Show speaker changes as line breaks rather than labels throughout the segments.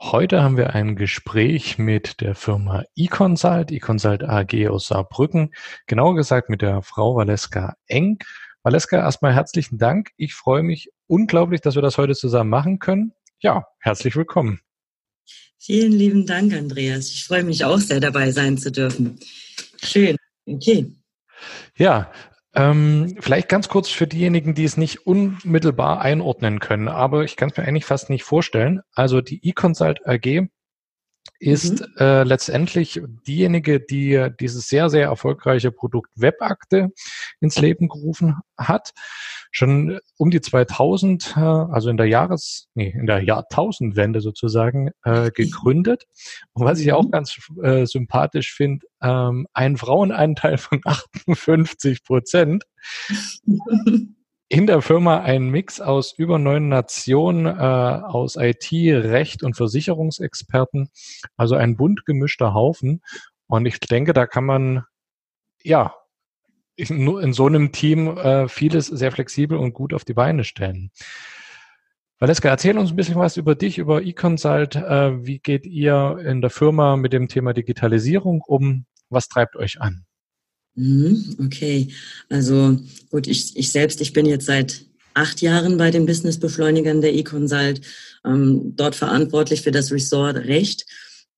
Heute haben wir ein Gespräch mit der Firma eConsult, eConsult AG aus Saarbrücken, genauer gesagt mit der Frau Valeska Eng. Valeska, erstmal herzlichen Dank. Ich freue mich unglaublich, dass wir das heute zusammen machen können. Ja, herzlich willkommen.
Vielen lieben Dank, Andreas. Ich freue mich auch sehr dabei sein zu dürfen. Schön. Okay.
Ja, ähm, vielleicht ganz kurz für diejenigen, die es nicht unmittelbar einordnen können, aber ich kann es mir eigentlich fast nicht vorstellen. Also die eConsult AG ist mhm. äh, letztendlich diejenige, die dieses sehr, sehr erfolgreiche Produkt Webakte ins Leben gerufen hat. Schon um die 2000, äh, also in der Jahres, nee, in der Jahrtausendwende sozusagen äh, gegründet. Und was ich auch mhm. ganz äh, sympathisch finde, ähm, ein Frauenanteil von 58 Prozent. in der Firma ein Mix aus über neun Nationen, äh, aus IT, Recht und Versicherungsexperten, also ein bunt gemischter Haufen. Und ich denke, da kann man ja in, so einem Team äh, vieles sehr flexibel und gut auf die Beine stellen. Valeska, erzähl uns ein bisschen was über dich, über eConsult. Äh, wie geht ihr in der Firma mit dem Thema Digitalisierung um? Was treibt euch an?
Mhm, okay, also gut, ich, ich selbst, ich bin jetzt seit acht Jahren bei den Businessbeschleunigern der eConsult, ähm, dort verantwortlich für das Resort Recht.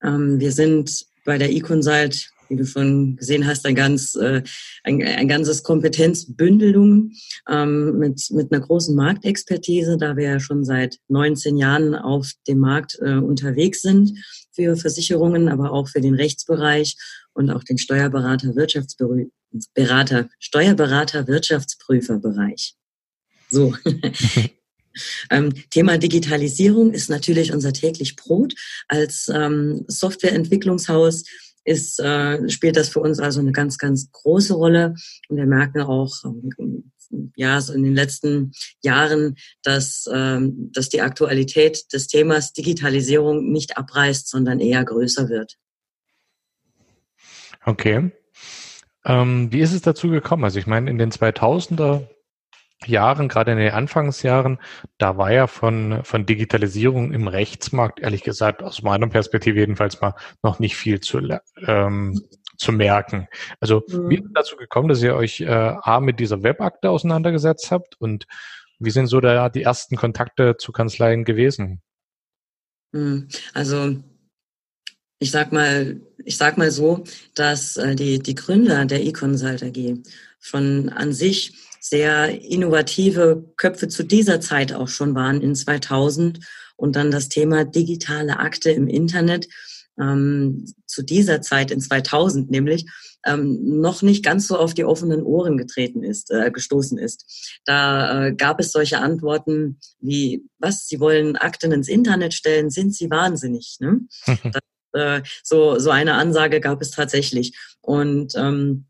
Ähm, wir sind bei der eConsult, wie du schon gesehen hast, ein, ganz, äh, ein, ein ganzes Kompetenzbündelung ähm, mit, mit einer großen Marktexpertise, da wir ja schon seit 19 Jahren auf dem Markt äh, unterwegs sind für Versicherungen, aber auch für den Rechtsbereich und auch den Steuerberater, Wirtschaftsberater, Steuerberater, Wirtschaftsprüferbereich. So. ähm, Thema Digitalisierung ist natürlich unser täglich Brot. Als ähm, Softwareentwicklungshaus ist, äh, spielt das für uns also eine ganz, ganz große Rolle. Und wir merken auch, ähm, ja, so in den letzten Jahren, dass, ähm, dass die Aktualität des Themas Digitalisierung nicht abreißt, sondern eher größer wird.
Okay. Ähm, wie ist es dazu gekommen? Also ich meine, in den 2000er Jahren, gerade in den Anfangsjahren, da war ja von, von Digitalisierung im Rechtsmarkt, ehrlich gesagt, aus meiner Perspektive jedenfalls mal noch nicht viel zu, ähm, zu merken. Also mhm. wie ist es dazu gekommen, dass ihr euch äh, A mit dieser Webakte auseinandergesetzt habt und wie sind so da die ersten Kontakte zu Kanzleien gewesen?
Mhm. Also ich sag mal, ich sag mal so, dass äh, die, die Gründer der eConsult AG schon an sich sehr innovative Köpfe zu dieser Zeit auch schon waren in 2000 und dann das Thema digitale Akte im Internet ähm, zu dieser Zeit in 2000 nämlich ähm, noch nicht ganz so auf die offenen Ohren getreten ist, äh, gestoßen ist. Da äh, gab es solche Antworten wie, was, Sie wollen Akten ins Internet stellen, sind Sie wahnsinnig? Ne? das äh, so, so eine Ansage gab es tatsächlich. Und ähm,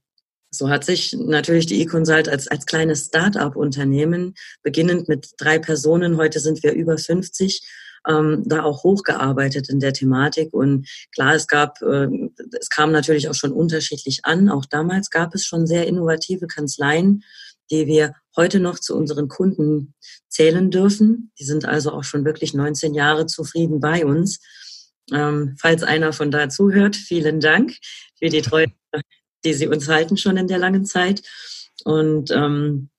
so hat sich natürlich die eConsult als, als kleines Start-up-Unternehmen, beginnend mit drei Personen, heute sind wir über 50, ähm, da auch hochgearbeitet in der Thematik. Und klar, es gab, äh, es kam natürlich auch schon unterschiedlich an. Auch damals gab es schon sehr innovative Kanzleien, die wir heute noch zu unseren Kunden zählen dürfen. Die sind also auch schon wirklich 19 Jahre zufrieden bei uns. Ähm, falls einer von da zuhört, vielen Dank für die Treue, die Sie uns halten schon in der langen Zeit. Und ähm,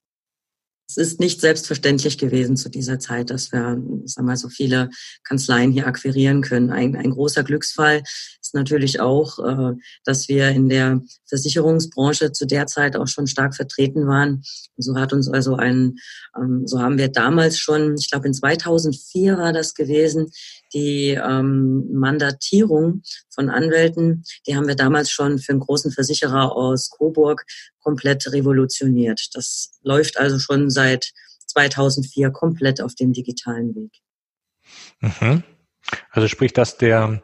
es ist nicht selbstverständlich gewesen zu dieser Zeit, dass wir, sag mal, so viele Kanzleien hier akquirieren können. Ein, ein großer Glücksfall ist natürlich auch, äh, dass wir in der Versicherungsbranche zu der Zeit auch schon stark vertreten waren. So hat uns also ein, ähm, so haben wir damals schon, ich glaube in 2004 war das gewesen, die ähm, Mandatierung von Anwälten, die haben wir damals schon für einen großen Versicherer aus Coburg komplett revolutioniert. Das läuft also schon seit 2004 komplett auf dem digitalen Weg.
Mhm. Also sprich, dass der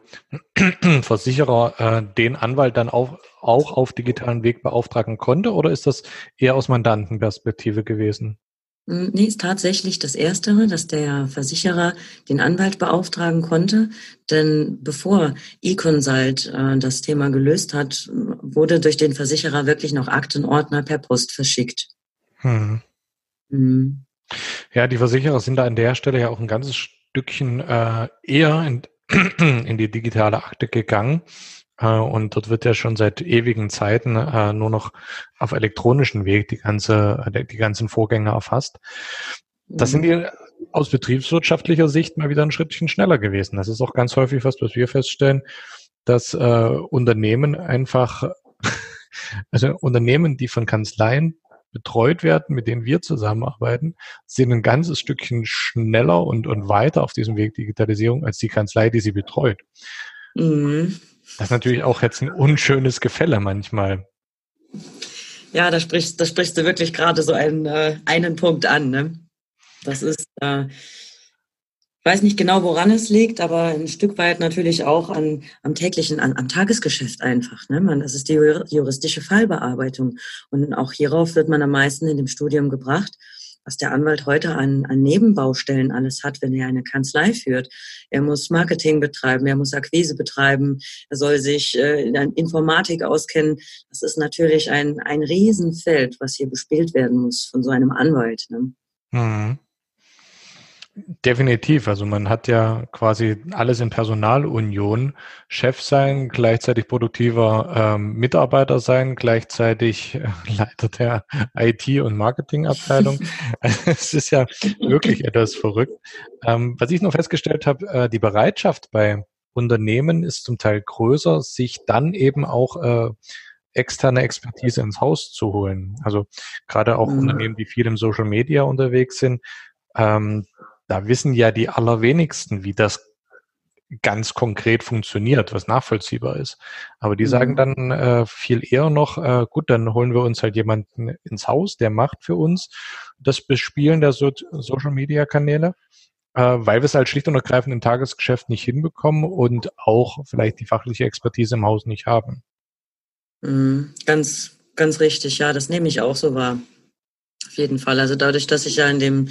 Versicherer äh, den Anwalt dann auch, auch auf digitalen Weg beauftragen konnte oder ist das eher aus Mandantenperspektive gewesen?
Hm, nee, ist tatsächlich das Erstere, dass der Versicherer den Anwalt beauftragen konnte. Denn bevor eConsult äh, das Thema gelöst hat, wurde durch den Versicherer wirklich noch Aktenordner per Post verschickt. Hm.
Hm. Ja, die Versicherer sind da an der Stelle ja auch ein ganzes Stückchen äh, eher in, in die digitale Akte gegangen. Äh, und dort wird ja schon seit ewigen Zeiten äh, nur noch auf elektronischen Weg die ganze, die ganzen Vorgänge erfasst. Das sind die aus betriebswirtschaftlicher Sicht mal wieder ein Schrittchen schneller gewesen. Das ist auch ganz häufig was, was wir feststellen, dass äh, Unternehmen einfach, also Unternehmen, die von Kanzleien betreut werden, mit denen wir zusammenarbeiten, sind ein ganzes Stückchen schneller und, und weiter auf diesem Weg Digitalisierung als die Kanzlei, die sie betreut. Mhm. Das ist natürlich auch jetzt ein unschönes Gefälle manchmal.
Ja, da sprichst, da sprichst du wirklich gerade so einen, äh, einen Punkt an. Ne? Das ist, äh, ich weiß nicht genau, woran es liegt, aber ein Stück weit natürlich auch an, am täglichen, an, am Tagesgeschäft einfach. Ne? Man, das ist die juristische Fallbearbeitung. Und auch hierauf wird man am meisten in dem Studium gebracht was der Anwalt heute an, an Nebenbaustellen alles hat, wenn er eine Kanzlei führt. Er muss Marketing betreiben, er muss Akquise betreiben, er soll sich äh, in Informatik auskennen. Das ist natürlich ein, ein Riesenfeld, was hier bespielt werden muss von so einem Anwalt. Ne? Mhm.
Definitiv. Also man hat ja quasi alles in Personalunion. Chef sein, gleichzeitig produktiver ähm, Mitarbeiter sein, gleichzeitig äh, Leiter der IT- und Marketingabteilung. es ist ja wirklich etwas verrückt. Ähm, was ich noch festgestellt habe, äh, die Bereitschaft bei Unternehmen ist zum Teil größer, sich dann eben auch äh, externe Expertise ins Haus zu holen. Also gerade auch mhm. Unternehmen, die viel im Social Media unterwegs sind, ähm, da wissen ja die allerwenigsten, wie das ganz konkret funktioniert, was nachvollziehbar ist. Aber die mhm. sagen dann äh, viel eher noch, äh, gut, dann holen wir uns halt jemanden ins Haus, der macht für uns das Bespielen der so Social-Media-Kanäle, äh, weil wir es halt schlicht und ergreifend im Tagesgeschäft nicht hinbekommen und auch vielleicht die fachliche Expertise im Haus nicht haben.
Mhm. Ganz, ganz richtig, ja, das nehme ich auch so wahr. Jeden Fall. Also dadurch, dass ich ja in dem,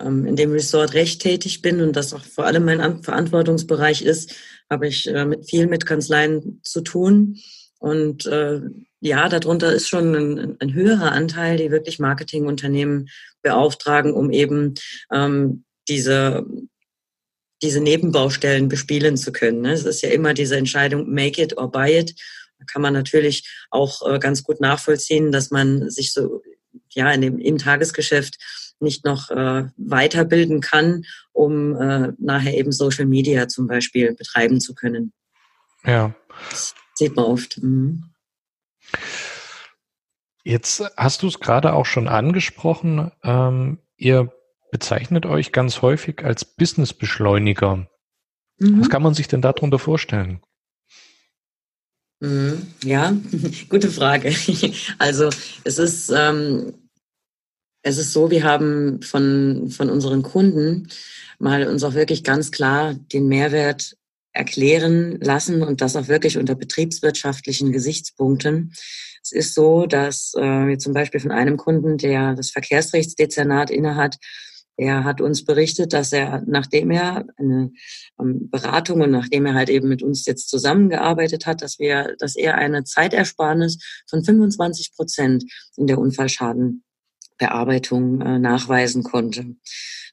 ähm, in dem Resort recht tätig bin und das auch vor allem mein Verantwortungsbereich ist, habe ich äh, mit viel mit Kanzleien zu tun. Und äh, ja, darunter ist schon ein, ein höherer Anteil, die wirklich Marketingunternehmen beauftragen, um eben ähm, diese diese Nebenbaustellen bespielen zu können. Ne? Es ist ja immer diese Entscheidung, make it or buy it. Da kann man natürlich auch äh, ganz gut nachvollziehen, dass man sich so ja, in dem, im Tagesgeschäft nicht noch äh, weiterbilden kann, um äh, nachher eben Social Media zum Beispiel betreiben zu können.
Ja.
Das sieht man oft. Mhm.
Jetzt hast du es gerade auch schon angesprochen. Ähm, ihr bezeichnet euch ganz häufig als Businessbeschleuniger. Mhm. Was kann man sich denn darunter vorstellen?
Mhm. Ja, gute Frage. Also es ist, ähm, es ist so, wir haben von, von unseren Kunden mal uns auch wirklich ganz klar den Mehrwert erklären lassen und das auch wirklich unter betriebswirtschaftlichen Gesichtspunkten. Es ist so, dass äh, wir zum Beispiel von einem Kunden, der das Verkehrsrechtsdezernat innehat, er hat uns berichtet, dass er, nachdem er eine ähm, Beratung und nachdem er halt eben mit uns jetzt zusammengearbeitet hat, dass wir, dass er eine Zeitersparnis von 25 Prozent in der Unfallschadenbearbeitung äh, nachweisen konnte.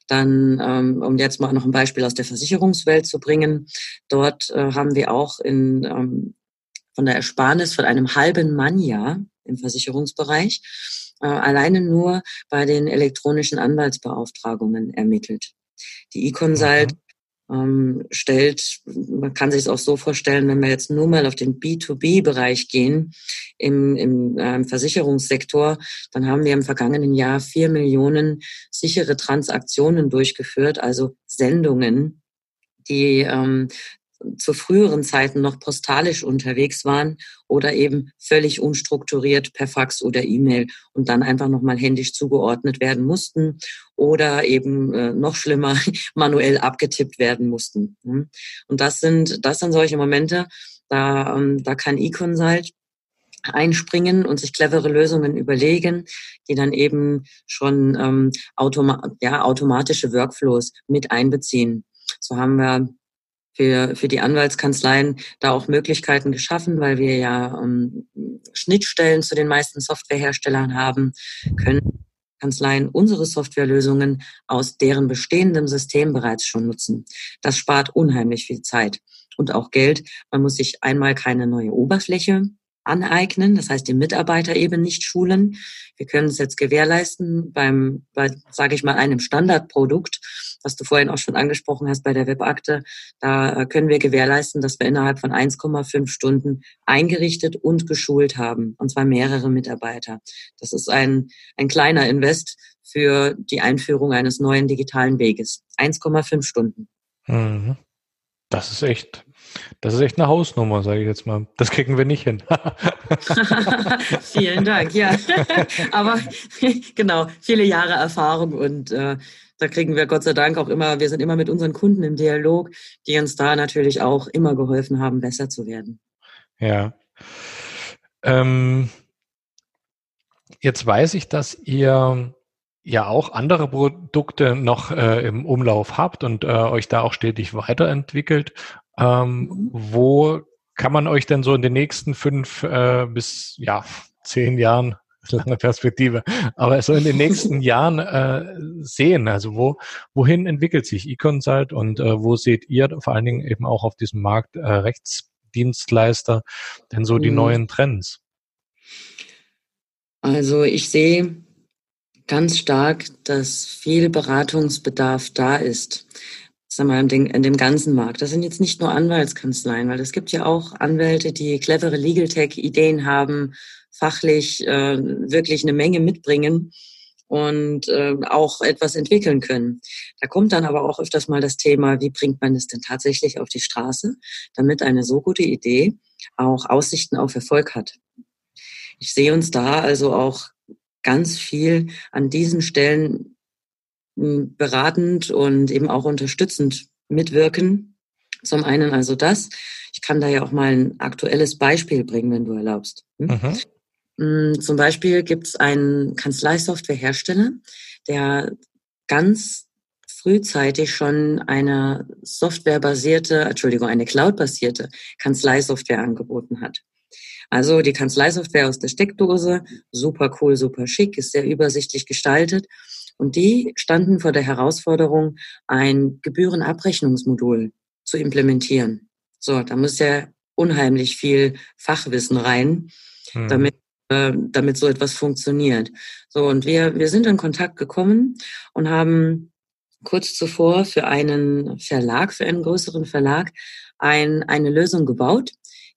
Dann, ähm, um jetzt mal noch ein Beispiel aus der Versicherungswelt zu bringen, dort äh, haben wir auch in ähm, von der Ersparnis von einem halben Mannjahr im Versicherungsbereich äh, alleine nur bei den elektronischen Anwaltsbeauftragungen ermittelt. Die E-Consult mhm ähm, stellt, man kann sich es auch so vorstellen, wenn wir jetzt nur mal auf den B2B-Bereich gehen, im, im äh, Versicherungssektor, dann haben wir im vergangenen Jahr vier Millionen sichere Transaktionen durchgeführt, also Sendungen, die ähm, zu früheren Zeiten noch postalisch unterwegs waren oder eben völlig unstrukturiert per Fax oder E-Mail und dann einfach nochmal händisch zugeordnet werden mussten oder eben äh, noch schlimmer manuell abgetippt werden mussten. Und das sind, das sind solche Momente, da, ähm, da kann eConsult einspringen und sich clevere Lösungen überlegen, die dann eben schon ähm, automa ja, automatische Workflows mit einbeziehen. So haben wir für, für die Anwaltskanzleien da auch Möglichkeiten geschaffen, weil wir ja ähm, Schnittstellen zu den meisten Softwareherstellern haben, können Kanzleien unsere Softwarelösungen aus deren bestehendem System bereits schon nutzen. Das spart unheimlich viel Zeit und auch Geld. Man muss sich einmal keine neue Oberfläche aneignen, das heißt die Mitarbeiter eben nicht schulen. Wir können es jetzt gewährleisten beim, bei, sage ich mal, einem Standardprodukt, was du vorhin auch schon angesprochen hast bei der Webakte. Da können wir gewährleisten, dass wir innerhalb von 1,5 Stunden eingerichtet und geschult haben, und zwar mehrere Mitarbeiter. Das ist ein, ein kleiner Invest für die Einführung eines neuen digitalen Weges. 1,5 Stunden.
Mhm. Das ist echt das ist echt eine Hausnummer, sage ich jetzt mal. Das kriegen wir nicht hin.
Vielen Dank, ja. Aber genau, viele Jahre Erfahrung und äh, da kriegen wir Gott sei Dank auch immer, wir sind immer mit unseren Kunden im Dialog, die uns da natürlich auch immer geholfen haben, besser zu werden.
Ja. Ähm, jetzt weiß ich, dass ihr ja auch andere Produkte noch äh, im Umlauf habt und äh, euch da auch stetig weiterentwickelt. Ähm, wo kann man euch denn so in den nächsten fünf äh, bis ja zehn Jahren lange Perspektive, aber so in den nächsten Jahren äh, sehen. Also wo wohin entwickelt sich eConsult und äh, wo seht ihr vor allen Dingen eben auch auf diesem Markt äh, Rechtsdienstleister denn so die mhm. neuen Trends?
Also ich sehe ganz stark, dass viel Beratungsbedarf da ist sag mal, in, den, in dem ganzen Markt. Das sind jetzt nicht nur Anwaltskanzleien, weil es gibt ja auch Anwälte, die clevere Legal Tech-Ideen haben, fachlich äh, wirklich eine Menge mitbringen und äh, auch etwas entwickeln können. Da kommt dann aber auch öfters mal das Thema, wie bringt man es denn tatsächlich auf die Straße, damit eine so gute Idee auch Aussichten auf Erfolg hat. Ich sehe uns da also auch ganz viel an diesen Stellen beratend und eben auch unterstützend mitwirken. Zum einen also das. Ich kann da ja auch mal ein aktuelles Beispiel bringen, wenn du erlaubst. Hm? Mhm. Zum Beispiel gibt es einen Kanzleisoftwarehersteller, der ganz frühzeitig schon eine softwarebasierte, Entschuldigung, eine cloudbasierte Kanzleisoftware angeboten hat. Also die Kanzleisoftware aus der Steckdose, super cool, super schick, ist sehr übersichtlich gestaltet und die standen vor der Herausforderung, ein Gebührenabrechnungsmodul zu implementieren. So, da muss ja unheimlich viel Fachwissen rein, hm. damit äh, damit so etwas funktioniert. So, und wir, wir sind in Kontakt gekommen und haben kurz zuvor für einen Verlag, für einen größeren Verlag, ein, eine Lösung gebaut,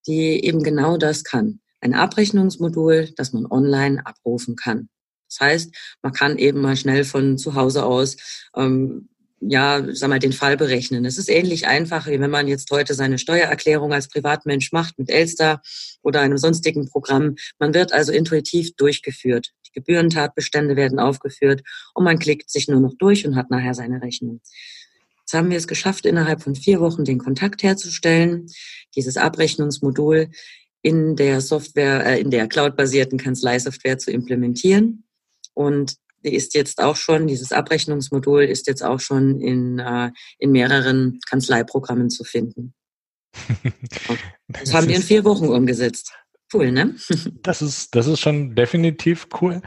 die eben genau das kann. Ein Abrechnungsmodul, das man online abrufen kann. Das heißt, man kann eben mal schnell von zu Hause aus ähm, ja, sag mal, den Fall berechnen. Es ist ähnlich einfach, wie wenn man jetzt heute seine Steuererklärung als Privatmensch macht mit Elster oder einem sonstigen Programm. Man wird also intuitiv durchgeführt. Die Gebührentatbestände werden aufgeführt und man klickt sich nur noch durch und hat nachher seine Rechnung. Jetzt haben wir es geschafft, innerhalb von vier Wochen den Kontakt herzustellen, dieses Abrechnungsmodul in der Software, äh, in der cloudbasierten Kanzleisoftware zu implementieren. Und die ist jetzt auch schon, dieses Abrechnungsmodul ist jetzt auch schon in, äh, in mehreren Kanzleiprogrammen zu finden. das, haben wir in vier Wochen umgesetzt. Cool, ne?
das ist, das ist schon definitiv cool.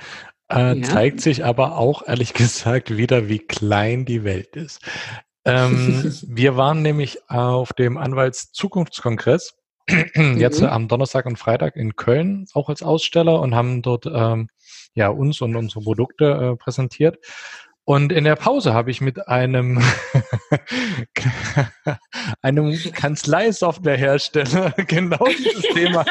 Äh, ja. Zeigt sich aber auch ehrlich gesagt wieder, wie klein die Welt ist. Ähm, wir waren nämlich auf dem Anwaltszukunftskongress jetzt mhm. am Donnerstag und Freitag in Köln auch als Aussteller und haben dort ähm, ja uns und unsere Produkte äh, präsentiert. Und in der Pause habe ich mit einem, einem Kanzleisoftwarehersteller genau dieses Thema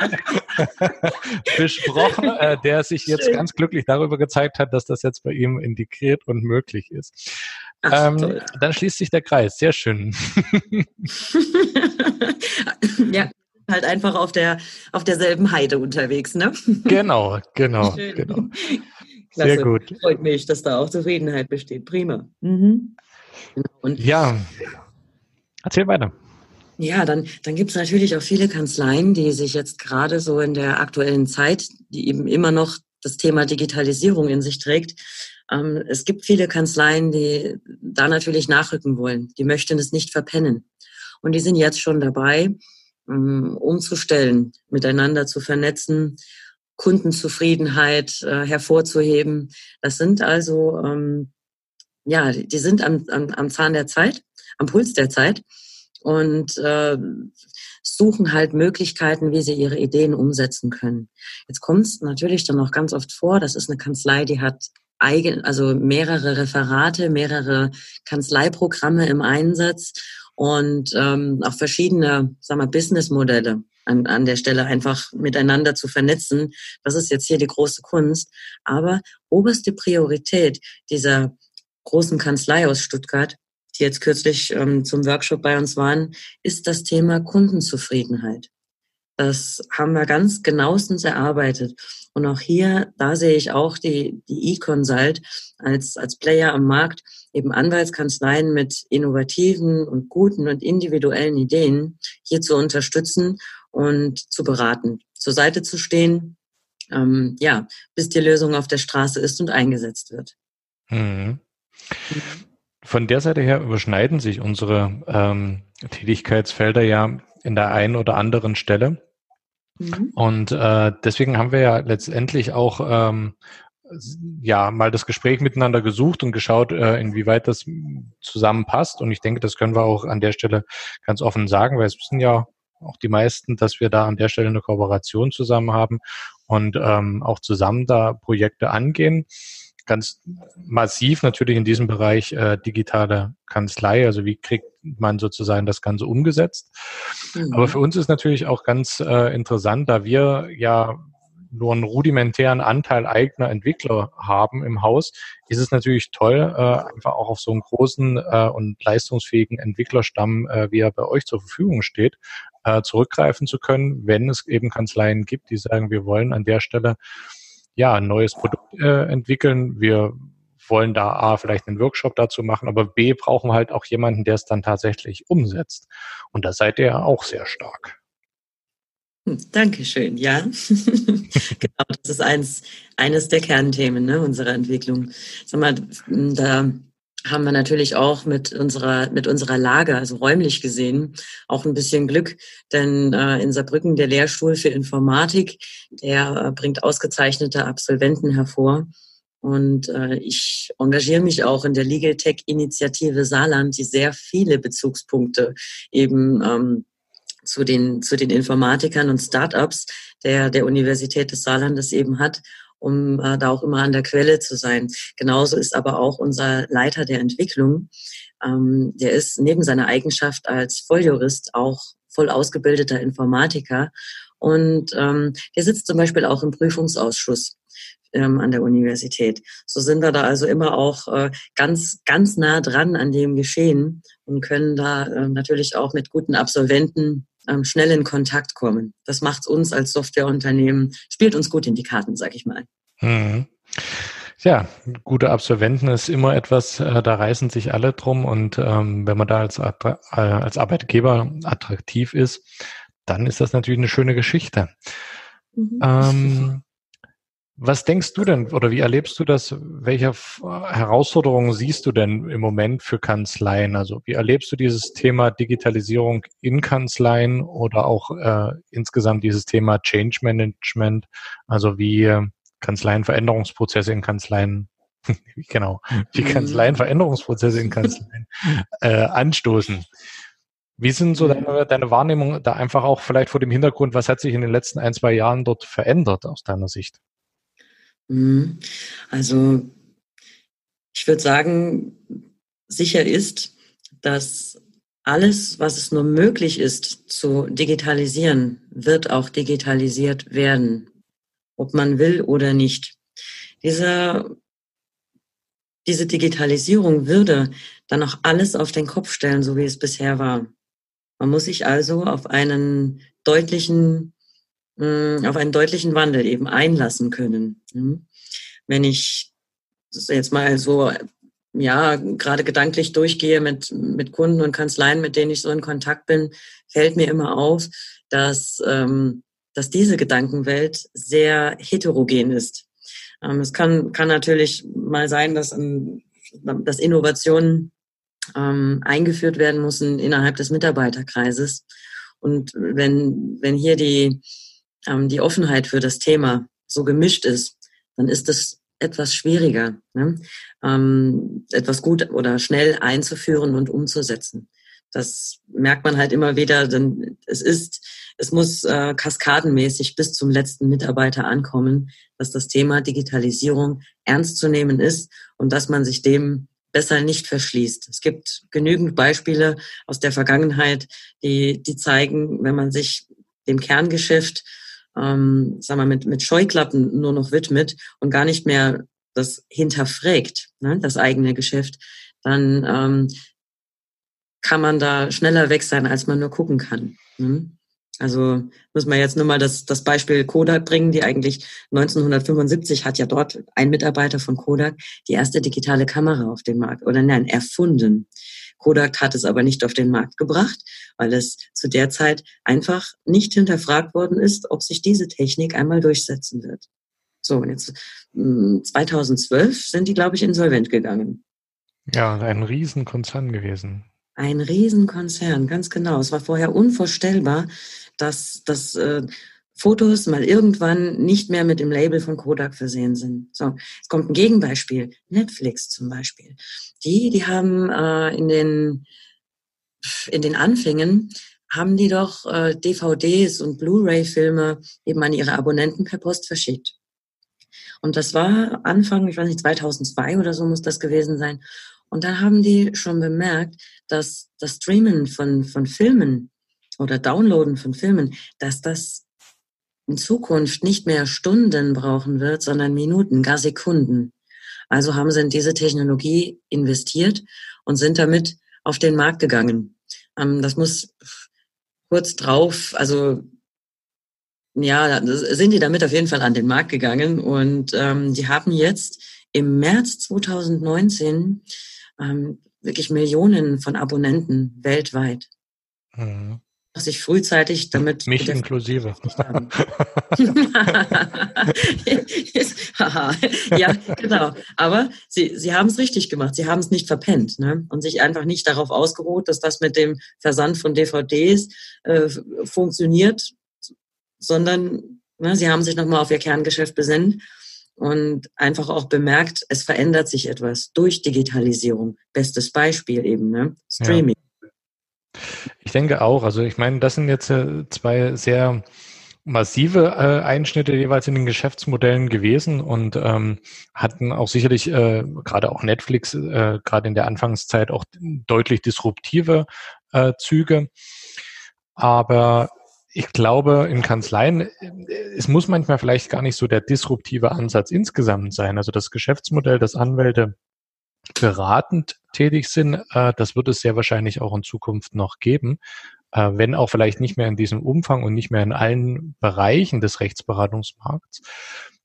besprochen, äh, der sich jetzt Schön. ganz glücklich darüber gezeigt hat, dass das jetzt bei ihm integriert und möglich ist. Ach, ähm, dann schließt sich der Kreis. Sehr schön.
ja, halt einfach auf der auf derselben Heide unterwegs, ne?
Genau, genau, Schön. genau.
Klasse. Sehr gut. Freut mich, dass da auch Zufriedenheit besteht. Prima. Mhm.
Genau. Und ja, erzähl weiter.
Ja, dann, dann gibt es natürlich auch viele Kanzleien, die sich jetzt gerade so in der aktuellen Zeit, die eben immer noch das Thema Digitalisierung in sich trägt. Ähm, es gibt viele Kanzleien, die da natürlich nachrücken wollen. Die möchten es nicht verpennen. Und die sind jetzt schon dabei, ähm, umzustellen, miteinander zu vernetzen, Kundenzufriedenheit äh, hervorzuheben. Das sind also, ähm, ja, die sind am, am, am Zahn der Zeit, am Puls der Zeit und äh, suchen halt Möglichkeiten, wie sie ihre Ideen umsetzen können. Jetzt kommt es natürlich dann auch ganz oft vor, das ist eine Kanzlei, die hat eigen, also mehrere Referate, mehrere Kanzleiprogramme im Einsatz und ähm, auch verschiedene, sagen wir, Businessmodelle an, an der Stelle einfach miteinander zu vernetzen. Das ist jetzt hier die große Kunst. Aber oberste Priorität dieser großen Kanzlei aus Stuttgart, die jetzt kürzlich ähm, zum Workshop bei uns waren, ist das Thema Kundenzufriedenheit. Das haben wir ganz genauestens erarbeitet. Und auch hier, da sehe ich auch die, die E-Consult als, als Player am Markt, eben Anwaltskanzleien mit innovativen und guten und individuellen Ideen hier zu unterstützen und zu beraten, zur Seite zu stehen, ähm, ja, bis die Lösung auf der Straße ist und eingesetzt wird.
Mhm. Von der Seite her überschneiden sich unsere ähm, Tätigkeitsfelder ja in der einen oder anderen Stelle. Mhm. Und äh, deswegen haben wir ja letztendlich auch ähm, ja mal das Gespräch miteinander gesucht und geschaut, äh, inwieweit das zusammenpasst. Und ich denke, das können wir auch an der Stelle ganz offen sagen, weil es sind ja auch die meisten, dass wir da an der Stelle eine Kooperation zusammen haben und ähm, auch zusammen da Projekte angehen. Ganz massiv natürlich in diesem Bereich äh, digitale Kanzlei, also wie kriegt man sozusagen das Ganze umgesetzt. Mhm. Aber für uns ist natürlich auch ganz äh, interessant, da wir ja nur einen rudimentären Anteil eigener Entwickler haben im Haus, ist es natürlich toll, äh, einfach auch auf so einen großen äh, und leistungsfähigen Entwicklerstamm, äh, wie er bei euch zur Verfügung steht, äh, zurückgreifen zu können, wenn es eben Kanzleien gibt, die sagen, wir wollen an der Stelle ja ein neues Produkt äh, entwickeln. Wir wollen da A, vielleicht einen Workshop dazu machen, aber B, brauchen halt auch jemanden, der es dann tatsächlich umsetzt. Und da seid ihr ja auch sehr stark.
Hm, Dankeschön, ja. genau, das ist eins, eines der Kernthemen ne, unserer Entwicklung. Sag mal, da haben wir natürlich auch mit unserer, mit unserer Lage, also räumlich gesehen, auch ein bisschen Glück. Denn äh, in Saarbrücken der Lehrstuhl für Informatik, der äh, bringt ausgezeichnete Absolventen hervor. Und äh, ich engagiere mich auch in der Legal Tech Initiative Saarland, die sehr viele Bezugspunkte eben ähm, zu den, zu den Informatikern und Startups der, der Universität des Saarlandes eben hat, um äh, da auch immer an der Quelle zu sein. Genauso ist aber auch unser Leiter der Entwicklung, ähm, der ist neben seiner Eigenschaft als Volljurist auch voll ausgebildeter Informatiker und ähm, der sitzt zum Beispiel auch im Prüfungsausschuss ähm, an der Universität. So sind wir da also immer auch äh, ganz, ganz nah dran an dem Geschehen und können da äh, natürlich auch mit guten Absolventen ähm, schnell in Kontakt kommen. Das macht uns als Softwareunternehmen, spielt uns gut in die Karten, sag ich mal. Mhm.
Ja, gute Absolventen ist immer etwas, äh, da reißen sich alle drum und ähm, wenn man da als, äh, als Arbeitgeber attraktiv ist, dann ist das natürlich eine schöne Geschichte. Mhm. Ähm, was denkst du denn oder wie erlebst du das? Welche Herausforderungen siehst du denn im Moment für Kanzleien? Also wie erlebst du dieses Thema Digitalisierung in Kanzleien oder auch äh, insgesamt dieses Thema Change Management? Also wie äh, Kanzleien Veränderungsprozesse in Kanzleien genau, wie mhm. Kanzleien Veränderungsprozesse in Kanzleien äh, anstoßen. Wie sind so mhm. deine, deine Wahrnehmung da einfach auch vielleicht vor dem Hintergrund, was hat sich in den letzten ein, zwei Jahren dort verändert aus deiner Sicht?
Mhm. Also ich würde sagen, sicher ist, dass alles, was es nur möglich ist zu digitalisieren, wird auch digitalisiert werden, ob man will oder nicht. Dieser, diese Digitalisierung würde dann auch alles auf den Kopf stellen, so wie es bisher war. Man muss sich also auf einen deutlichen, hm, auf einen deutlichen Wandel eben einlassen können. Wenn ich jetzt mal so ja, gerade gedanklich durchgehe mit, mit Kunden und Kanzleien, mit denen ich so in Kontakt bin, fällt mir immer auf, dass, ähm, dass diese Gedankenwelt sehr heterogen ist. Ähm, es kann, kann natürlich mal sein, dass, dass Innovationen ähm, eingeführt werden müssen innerhalb des Mitarbeiterkreises. Und wenn, wenn hier die, ähm, die Offenheit für das Thema so gemischt ist, dann ist es etwas schwieriger, ne? ähm, etwas gut oder schnell einzuführen und umzusetzen. Das merkt man halt immer wieder, denn es ist, es muss äh, kaskadenmäßig bis zum letzten Mitarbeiter ankommen, dass das Thema Digitalisierung ernst zu nehmen ist und dass man sich dem besser nicht verschließt. Es gibt genügend Beispiele aus der Vergangenheit, die, die zeigen, wenn man sich dem Kerngeschäft ähm, sagen wir, mit, mit Scheuklappen nur noch widmet und gar nicht mehr das hinterfragt, ne, das eigene Geschäft, dann ähm, kann man da schneller weg sein, als man nur gucken kann. Ne? Also muss man jetzt nur mal das, das Beispiel Kodak bringen, die eigentlich 1975 hat ja dort ein Mitarbeiter von Kodak die erste digitale Kamera auf den Markt oder nein, erfunden. Kodak hat es aber nicht auf den Markt gebracht, weil es zu der Zeit einfach nicht hinterfragt worden ist, ob sich diese Technik einmal durchsetzen wird. So, und jetzt 2012 hm, sind die, glaube ich, insolvent gegangen.
Ja, ein Riesenkonzern gewesen.
Ein Riesenkonzern, ganz genau. Es war vorher unvorstellbar, dass, dass äh, Fotos mal irgendwann nicht mehr mit dem Label von Kodak versehen sind. So, es kommt ein Gegenbeispiel. Netflix zum Beispiel. Die, die haben äh, in den in den Anfängen haben die doch äh, DVDs und Blu-ray-Filme eben an ihre Abonnenten per Post verschickt. Und das war Anfang, ich weiß nicht, 2002 oder so muss das gewesen sein. Und da haben die schon bemerkt, dass das Streamen von, von Filmen oder Downloaden von Filmen, dass das in Zukunft nicht mehr Stunden brauchen wird, sondern Minuten, gar Sekunden. Also haben sie in diese Technologie investiert und sind damit auf den Markt gegangen. Ähm, das muss kurz drauf, also ja, sind die damit auf jeden Fall an den Markt gegangen und ähm, die haben jetzt im März 2019 ähm, wirklich Millionen von Abonnenten weltweit. Mhm dass ich frühzeitig damit.
Mich inklusive.
ja, genau. Aber sie, sie haben es richtig gemacht. Sie haben es nicht verpennt ne? und sich einfach nicht darauf ausgeruht, dass das mit dem Versand von DVDs äh, funktioniert, sondern ne, sie haben sich nochmal auf ihr Kerngeschäft besinnt und einfach auch bemerkt, es verändert sich etwas durch Digitalisierung. Bestes Beispiel eben, ne? Streaming. Ja.
Ich denke auch. Also ich meine, das sind jetzt äh, zwei sehr massive äh, Einschnitte jeweils in den Geschäftsmodellen gewesen und ähm, hatten auch sicherlich äh, gerade auch Netflix äh, gerade in der Anfangszeit auch deutlich disruptive äh, Züge. Aber ich glaube, in Kanzleien, äh, es muss manchmal vielleicht gar nicht so der disruptive Ansatz insgesamt sein. Also das Geschäftsmodell, das Anwälte beratend tätig sind. Äh, das wird es sehr wahrscheinlich auch in Zukunft noch geben, äh, wenn auch vielleicht nicht mehr in diesem Umfang und nicht mehr in allen Bereichen des Rechtsberatungsmarkts.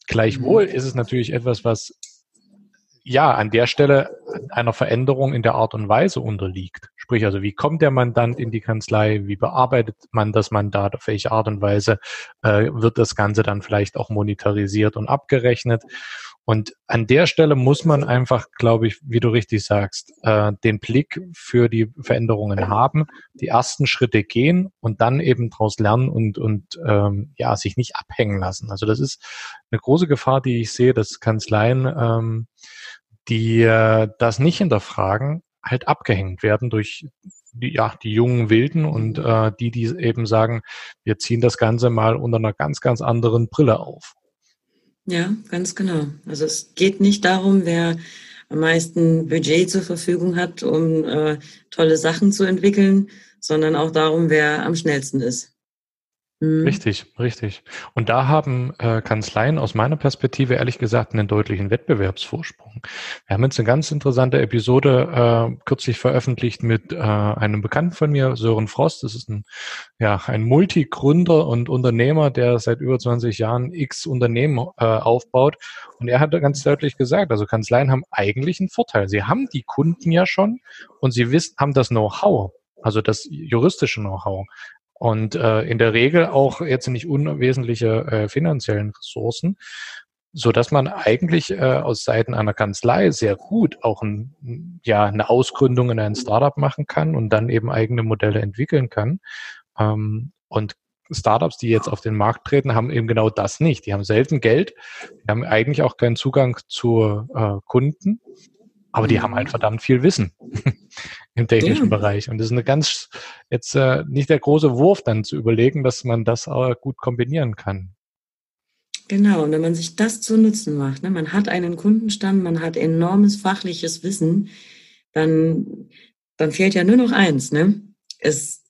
Gleichwohl mhm. ist es natürlich etwas, was ja an der Stelle einer Veränderung in der Art und Weise unterliegt. Sprich also, wie kommt der Mandant in die Kanzlei, wie bearbeitet man das Mandat, auf welche Art und Weise äh, wird das Ganze dann vielleicht auch monetarisiert und abgerechnet. Und an der Stelle muss man einfach, glaube ich, wie du richtig sagst, äh, den Blick für die Veränderungen haben, die ersten Schritte gehen und dann eben daraus lernen und, und ähm, ja, sich nicht abhängen lassen. Also das ist eine große Gefahr, die ich sehe, dass Kanzleien, ähm, die äh, das nicht hinterfragen, halt abgehängt werden durch die, ja, die jungen Wilden und äh, die, die eben sagen, wir ziehen das Ganze mal unter einer ganz, ganz anderen Brille auf.
Ja, ganz genau. Also es geht nicht darum, wer am meisten Budget zur Verfügung hat, um äh, tolle Sachen zu entwickeln, sondern auch darum, wer am schnellsten ist.
Mhm. Richtig, richtig. Und da haben äh, Kanzleien aus meiner Perspektive ehrlich gesagt einen deutlichen Wettbewerbsvorsprung. Wir haben jetzt eine ganz interessante Episode äh, kürzlich veröffentlicht mit äh, einem Bekannten von mir, Sören Frost. Das ist ein, ja, ein Multigründer und Unternehmer, der seit über 20 Jahren x Unternehmen äh, aufbaut. Und er hat ganz deutlich gesagt, also Kanzleien haben eigentlich einen Vorteil. Sie haben die Kunden ja schon und sie wissen, haben das Know-how also das juristische Know-how und äh, in der Regel auch jetzt nicht unwesentliche äh, finanziellen Ressourcen, so dass man eigentlich äh, aus Seiten einer Kanzlei sehr gut auch ein, ja eine Ausgründung in ein Startup machen kann und dann eben eigene Modelle entwickeln kann. Ähm, und Startups, die jetzt auf den Markt treten, haben eben genau das nicht. Die haben selten Geld, die haben eigentlich auch keinen Zugang zu äh, Kunden aber die haben halt mhm. verdammt viel Wissen im technischen ja. Bereich. Und das ist eine ganz, jetzt äh, nicht der große Wurf dann zu überlegen, dass man das auch gut kombinieren kann.
Genau, und wenn man sich das zu Nutzen macht, ne, man hat einen Kundenstamm, man hat enormes fachliches Wissen, dann, dann fehlt ja nur noch eins, ne? es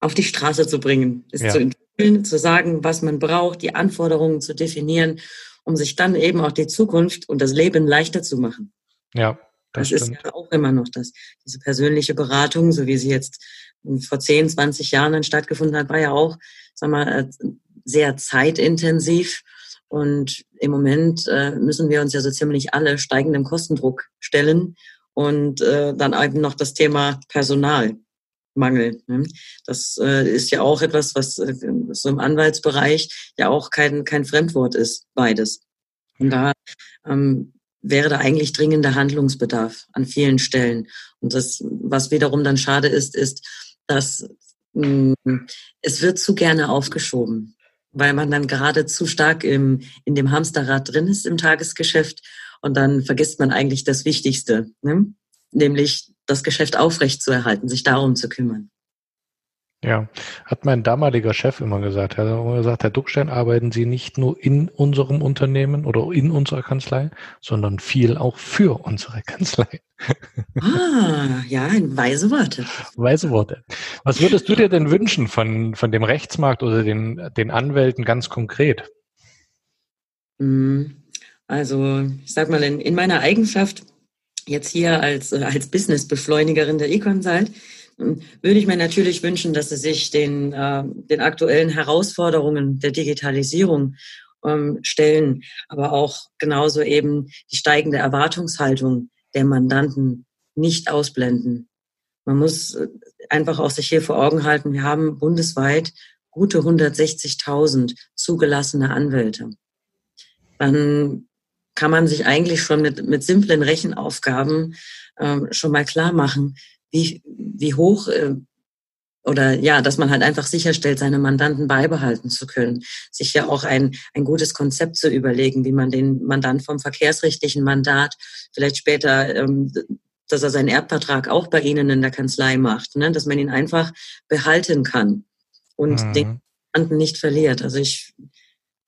auf die Straße zu bringen, es ja. zu entwickeln, zu sagen, was man braucht, die Anforderungen zu definieren, um sich dann eben auch die Zukunft und das Leben leichter zu machen.
Ja,
das, das ist ja auch immer noch das. Diese persönliche Beratung, so wie sie jetzt vor 10, 20 Jahren dann stattgefunden hat, war ja auch, sag mal, äh, sehr zeitintensiv. Und im Moment äh, müssen wir uns ja so ziemlich alle steigendem Kostendruck stellen. Und äh, dann eben noch das Thema Personalmangel. Ne? Das äh, ist ja auch etwas, was äh, so im Anwaltsbereich ja auch kein, kein Fremdwort ist, beides. Und da ähm, wäre da eigentlich dringender Handlungsbedarf an vielen Stellen. Und das, was wiederum dann schade ist, ist, dass mh, mm, es wird zu gerne aufgeschoben, weil man dann gerade zu stark im, in dem Hamsterrad drin ist im Tagesgeschäft und dann vergisst man eigentlich das Wichtigste, ne? nämlich das Geschäft aufrecht zu erhalten, sich darum zu kümmern.
Ja, hat mein damaliger Chef immer gesagt. Er hat immer gesagt, Herr Duckstein, arbeiten Sie nicht nur in unserem Unternehmen oder in unserer Kanzlei, sondern viel auch für unsere Kanzlei.
Ah, ja, weise Worte.
Weise Worte. Was würdest du dir denn wünschen von, von dem Rechtsmarkt oder den, den Anwälten ganz konkret?
Hm, also, ich sag mal, in, in meiner Eigenschaft jetzt hier als, als Business-Beschleunigerin der E-Consult, würde ich mir natürlich wünschen, dass sie sich den, äh, den aktuellen Herausforderungen der Digitalisierung ähm, stellen, aber auch genauso eben die steigende Erwartungshaltung der Mandanten nicht ausblenden. Man muss äh, einfach auch sich hier vor Augen halten, wir haben bundesweit gute 160.000 zugelassene Anwälte. Dann kann man sich eigentlich schon mit, mit simplen Rechenaufgaben ähm, schon mal klar machen, wie, wie hoch äh, oder ja, dass man halt einfach sicherstellt, seine Mandanten beibehalten zu können, sich ja auch ein, ein gutes Konzept zu überlegen, wie man den Mandant vom verkehrsrechtlichen Mandat vielleicht später, ähm, dass er seinen Erbvertrag auch bei Ihnen in der Kanzlei macht, ne? dass man ihn einfach behalten kann und mhm. den Mandanten nicht verliert. Also ich,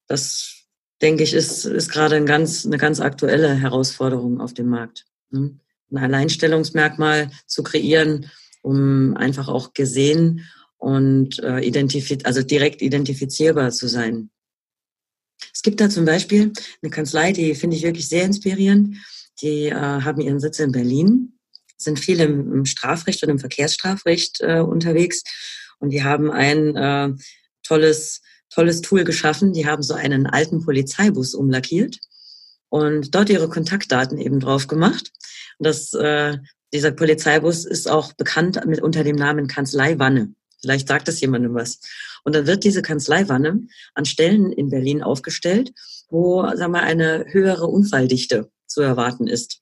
das denke ich, ist, ist gerade ein ganz, eine ganz aktuelle Herausforderung auf dem Markt. Ne? Ein Alleinstellungsmerkmal zu kreieren, um einfach auch gesehen und äh, identifiz also direkt identifizierbar zu sein. Es gibt da zum Beispiel eine Kanzlei, die finde ich wirklich sehr inspirierend. Die äh, haben ihren Sitz in Berlin, sind viel im, im Strafrecht und im Verkehrsstrafrecht äh, unterwegs und die haben ein äh, tolles, tolles Tool geschaffen. Die haben so einen alten Polizeibus umlackiert und dort ihre Kontaktdaten eben drauf gemacht. Das, äh, dieser Polizeibus ist auch bekannt mit unter dem Namen Kanzleiwanne. Vielleicht sagt das jemandem was. Und dann wird diese Kanzleiwanne an Stellen in Berlin aufgestellt, wo, sagen wir, eine höhere Unfalldichte zu erwarten ist.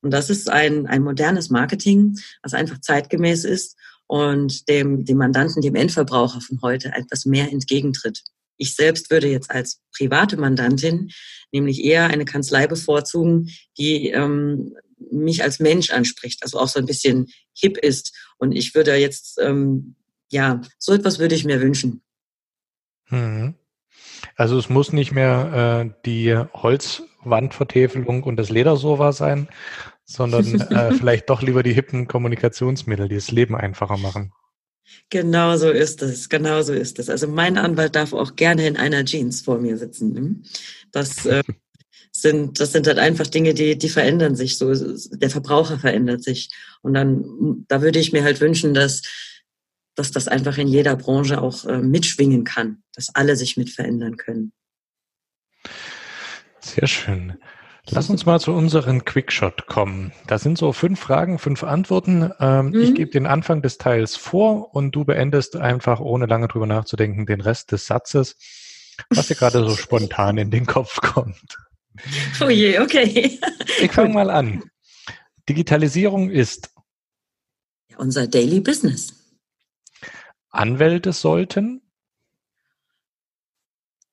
Und das ist ein, ein modernes Marketing, was einfach zeitgemäß ist und dem, dem Mandanten, dem Endverbraucher von heute etwas mehr entgegentritt. Ich selbst würde jetzt als private Mandantin nämlich eher eine Kanzlei bevorzugen, die ähm, mich als Mensch anspricht, also auch so ein bisschen hip ist. Und ich würde jetzt, ähm, ja, so etwas würde ich mir wünschen.
Mhm. Also es muss nicht mehr äh, die Holzwandvertäfelung und das Ledersofa sein, sondern äh, vielleicht doch lieber die hippen Kommunikationsmittel, die das Leben einfacher machen.
Genau so ist es, genau so ist es. Also mein Anwalt darf auch gerne in einer Jeans vor mir sitzen. Ne? Das äh, sind, das sind halt einfach Dinge, die, die verändern sich. So, der Verbraucher verändert sich. Und dann, da würde ich mir halt wünschen, dass, dass das einfach in jeder Branche auch äh, mitschwingen kann, dass alle sich mit verändern können.
Sehr schön. Lass uns mal zu unseren Quickshot kommen. Da sind so fünf Fragen, fünf Antworten. Ähm, mhm. Ich gebe den Anfang des Teils vor und du beendest einfach, ohne lange drüber nachzudenken, den Rest des Satzes, was dir gerade so spontan in den Kopf kommt.
Oh je, okay.
Ich fange mal an. Digitalisierung ist
unser Daily Business.
Anwälte sollten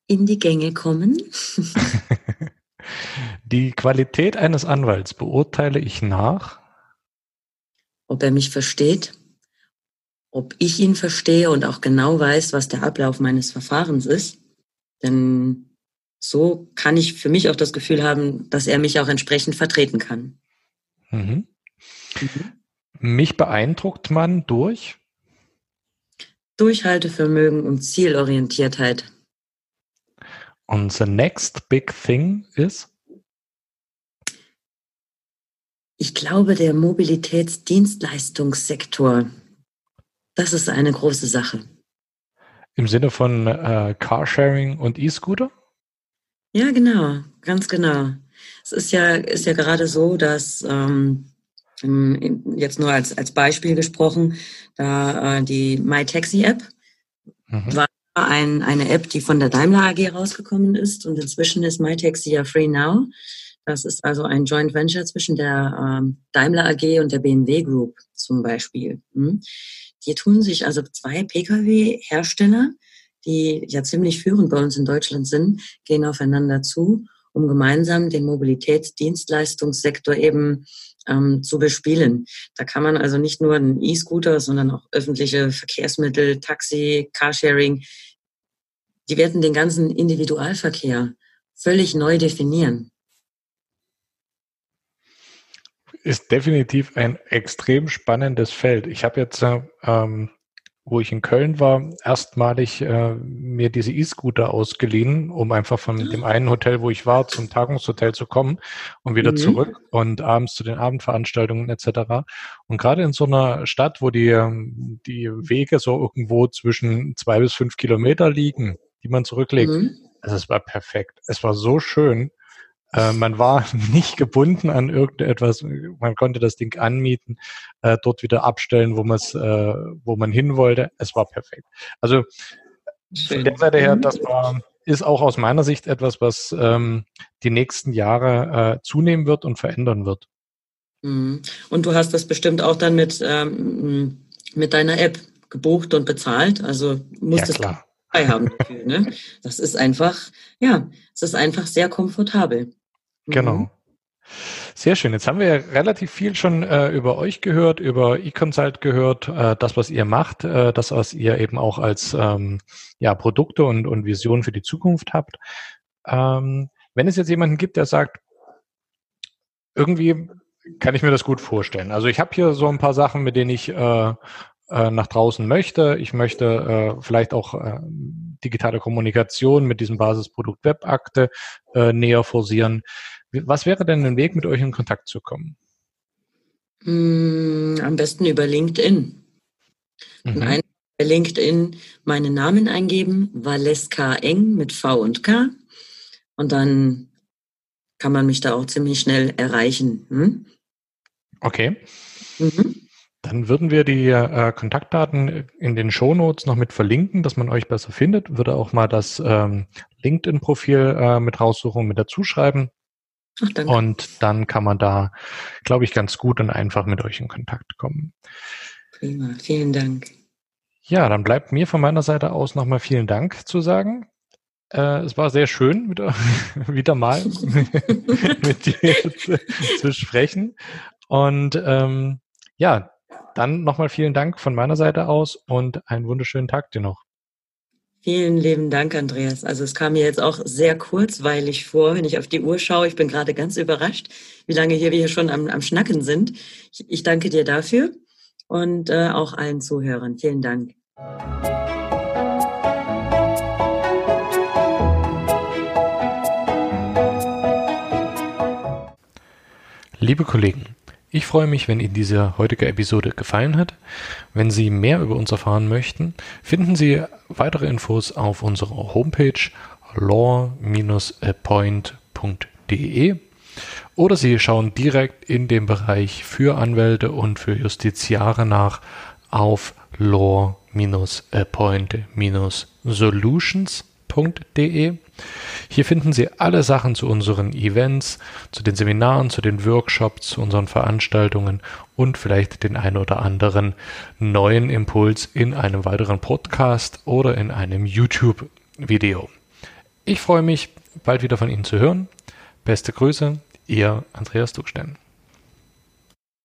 in die Gänge kommen.
Die Qualität eines Anwalts beurteile ich nach.
Ob er mich versteht, ob ich ihn verstehe und auch genau weiß, was der Ablauf meines Verfahrens ist. Denn so kann ich für mich auch das Gefühl haben, dass er mich auch entsprechend vertreten kann.
Mhm. Mhm. Mich beeindruckt man durch
Durchhaltevermögen und Zielorientiertheit.
Und the next big thing is?
Ich glaube, der Mobilitätsdienstleistungssektor, das ist eine große Sache.
Im Sinne von äh, Carsharing und E-Scooter?
Ja, genau, ganz genau. Es ist ja, ist ja gerade so, dass ähm, jetzt nur als, als Beispiel gesprochen, da äh, die MyTaxi-App mhm. war ein, eine App, die von der Daimler AG rausgekommen ist und inzwischen ist MyTaxi ja free now. Das ist also ein Joint Venture zwischen der ähm, Daimler AG und der BMW Group zum Beispiel. Hm? Die tun sich also zwei Pkw-Hersteller, die ja ziemlich führend bei uns in Deutschland sind, gehen aufeinander zu, um gemeinsam den Mobilitätsdienstleistungssektor eben ähm, zu bespielen. Da kann man also nicht nur einen E-Scooter, sondern auch öffentliche Verkehrsmittel, Taxi, Carsharing, die werden den ganzen Individualverkehr völlig neu definieren.
ist definitiv ein extrem spannendes Feld. Ich habe jetzt, ähm, wo ich in Köln war, erstmalig äh, mir diese E-Scooter ausgeliehen, um einfach von dem einen Hotel, wo ich war, zum Tagungshotel zu kommen und wieder mhm. zurück und abends zu den Abendveranstaltungen etc. Und gerade in so einer Stadt, wo die, ähm, die Wege so irgendwo zwischen zwei bis fünf Kilometer liegen, die man zurücklegt, mhm. also es war perfekt. Es war so schön. Äh, man war nicht gebunden an irgendetwas. Man konnte das Ding anmieten, äh, dort wieder abstellen, wo, man's, äh, wo man hin wollte. Es war perfekt. Also von der Seite her, das war, ist auch aus meiner Sicht etwas, was ähm, die nächsten Jahre zunehmen wird und verändern wird.
Mhm. Und du hast das bestimmt auch dann mit, ähm, mit deiner App gebucht und bezahlt. Also musstest ja, frei haben dafür. Ne? Das ist einfach, ja, es ist einfach sehr komfortabel.
Genau. Mhm. Sehr schön. Jetzt haben wir ja relativ viel schon äh, über euch gehört, über eConsult gehört, äh, das, was ihr macht, äh, das, was ihr eben auch als ähm, ja, Produkte und, und Visionen für die Zukunft habt. Ähm, wenn es jetzt jemanden gibt, der sagt, irgendwie kann ich mir das gut vorstellen. Also ich habe hier so ein paar Sachen, mit denen ich äh, äh, nach draußen möchte. Ich möchte äh, vielleicht auch äh, digitale Kommunikation mit diesem Basisprodukt Webakte äh, näher forcieren. Was wäre denn ein Weg, mit euch in Kontakt zu kommen?
Mm, am besten über LinkedIn. Mhm. Ein, bei LinkedIn meinen Namen eingeben, Valeska Eng mit V und K. Und dann kann man mich da auch ziemlich schnell erreichen. Hm?
Okay. Mhm. Dann würden wir die äh, Kontaktdaten in den Shownotes noch mit verlinken, dass man euch besser findet. Würde auch mal das ähm, LinkedIn-Profil äh, mit raussuchen und mit dazu schreiben. Ach, und dann kann man da, glaube ich, ganz gut und einfach mit euch in Kontakt kommen.
Prima, vielen Dank.
Ja, dann bleibt mir von meiner Seite aus nochmal vielen Dank zu sagen. Äh, es war sehr schön, wieder, wieder mal mit dir zu, zu, sprechen. Und ähm, ja, dann nochmal vielen Dank von meiner Seite aus und einen wunderschönen Tag dir noch.
Vielen lieben Dank, Andreas. Also es kam mir jetzt auch sehr kurzweilig vor, wenn ich auf die Uhr schaue. Ich bin gerade ganz überrascht, wie lange hier wir hier schon am, am Schnacken sind. Ich, ich danke dir dafür und äh, auch allen Zuhörern. Vielen Dank.
Liebe Kollegen, ich freue mich, wenn Ihnen diese heutige Episode gefallen hat. Wenn Sie mehr über uns erfahren möchten, finden Sie weitere Infos auf unserer Homepage law-appoint.de oder Sie schauen direkt in dem Bereich für Anwälte und für Justiziare nach auf law-appoint-solutions.de. Hier finden Sie alle Sachen zu unseren Events, zu den Seminaren, zu den Workshops, zu unseren Veranstaltungen und vielleicht den ein oder anderen neuen Impuls in einem weiteren Podcast oder in einem YouTube-Video. Ich freue mich, bald wieder von Ihnen zu hören. Beste Grüße, Ihr Andreas Duckstein.